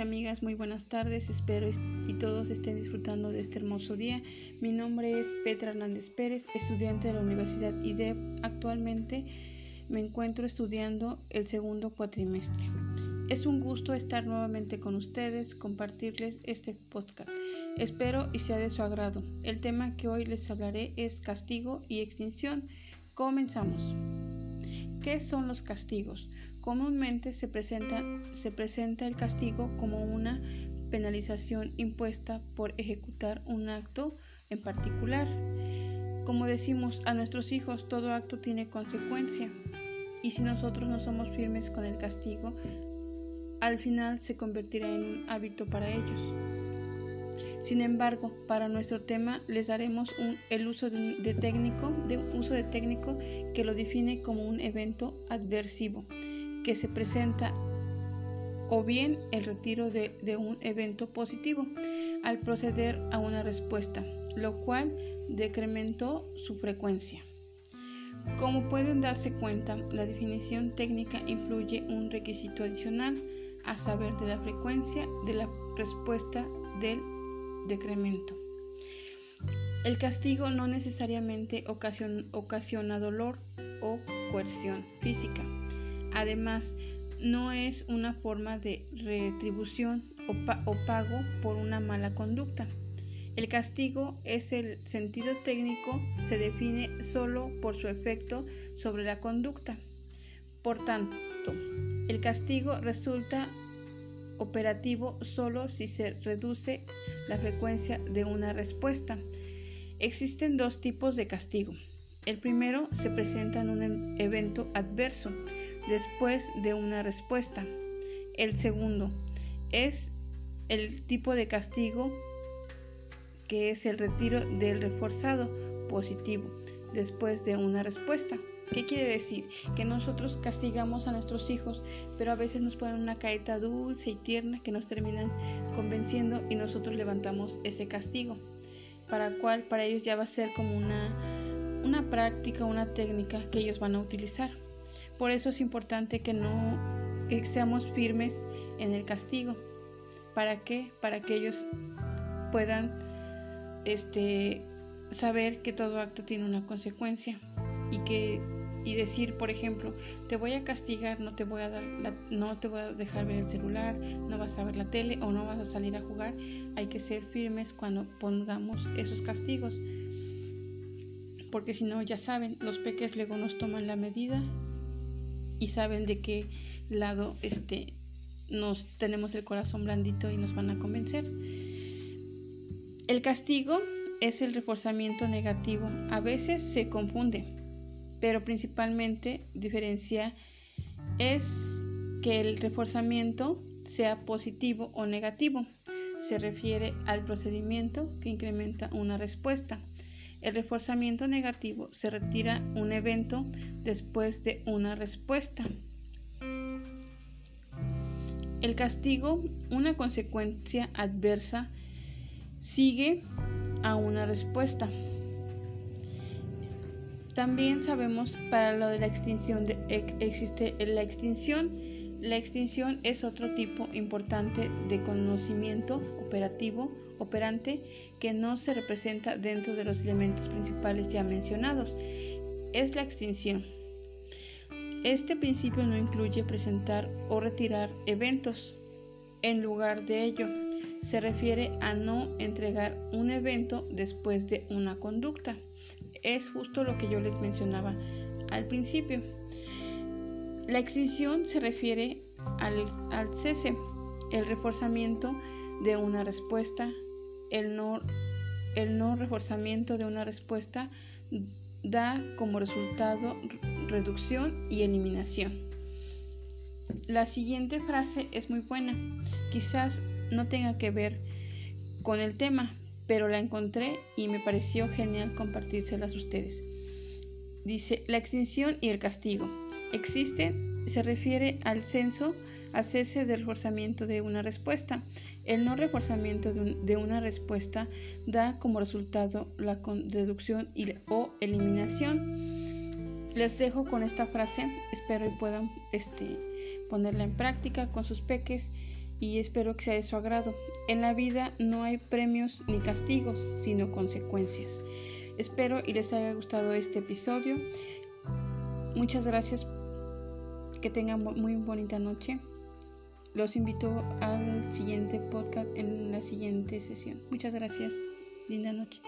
Amigas, muy buenas tardes. Espero y todos estén disfrutando de este hermoso día. Mi nombre es Petra Hernández Pérez, estudiante de la Universidad IDEP. Actualmente me encuentro estudiando el segundo cuatrimestre. Es un gusto estar nuevamente con ustedes, compartirles este podcast. Espero y sea de su agrado. El tema que hoy les hablaré es castigo y extinción. Comenzamos. ¿Qué son los castigos? Comúnmente se presenta, se presenta el castigo como una penalización impuesta por ejecutar un acto en particular. Como decimos a nuestros hijos, todo acto tiene consecuencia y si nosotros no somos firmes con el castigo, al final se convertirá en un hábito para ellos. Sin embargo, para nuestro tema les daremos el uso de, técnico, uso de técnico que lo define como un evento adversivo que se presenta o bien el retiro de, un evento positivo al proceder a una respuesta, lo cual decrementó su frecuencia. Como pueden darse cuenta, la definición técnica influye un requisito adicional, a saber de la frecuencia de la respuesta del decremento. El castigo no necesariamente ocasiona dolor o coerción física. Además, no es una forma de retribución o, pago por una mala conducta. El castigo es el sentido técnico, se define solo por su efecto sobre la conducta. Por tanto, el castigo resulta operativo solo si se reduce la frecuencia de una respuesta. Existen dos tipos de castigo. El primero se presenta en un evento adverso, después de una respuesta. El segundo es el tipo de castigo que es el retiro del reforzado positivo después de una respuesta. ¿Qué quiere decir? Que nosotros castigamos a nuestros hijos, pero a veces nos ponen una careta dulce y tierna que nos terminan convenciendo y nosotros levantamos ese castigo, para cual para ellos ya va a ser como una, una práctica, una técnica que ellos van a utilizar. Por eso es importante que no seamos firmes en el castigo. ¿Para qué? Para que ellos puedan este, saber que todo acto tiene una consecuencia y que y decir, por ejemplo, te voy a castigar, no te voy a dar no te voy a dejar ver el celular, no vas a ver la tele o no vas a salir a jugar. Hay que ser firmes cuando pongamos esos castigos. Porque si no, ya saben, los peques luego nos toman la medida y saben de qué lado este, nos tenemos el corazón blandito y nos van a convencer. El castigo es el reforzamiento negativo. A veces se confunde, pero principalmente diferencia es que el reforzamiento sea positivo o negativo. Se refiere al procedimiento que incrementa una respuesta. El reforzamiento negativo se retira un evento después de una respuesta. El castigo, una consecuencia adversa, sigue a una respuesta. También sabemos para lo de la extinción de, existe la extinción. La extinción es otro tipo importante de conocimiento operativo operante que no se representa dentro de los elementos principales ya mencionados. Es la extinción. Este principio no incluye presentar o retirar eventos. En lugar de ello, se refiere a no entregar un evento después de una conducta. Es justo lo que yo les mencionaba al principio. La extinción se refiere al, cese, el reforzamiento de una respuesta, el no, el no reforzamiento de una respuesta da como resultado reducción y eliminación. La siguiente frase es muy buena. Quizás no tenga que ver con el tema, pero la encontré y me pareció genial compartírselas a ustedes. Dice, la extinción y el castigo. Existe, se refiere al censo, al cese del reforzamiento de una respuesta. El no reforzamiento de, una respuesta da como resultado la reducción y, o eliminación. Les dejo con esta frase, espero y puedan este, ponerla en práctica con sus peques y espero que sea de su agrado. En la vida no hay premios ni castigos, sino consecuencias. Espero y les haya gustado este episodio. Muchas gracias. Que tengan muy bonita noche. Los invito al siguiente podcast en la siguiente sesión. Muchas gracias. Linda noche.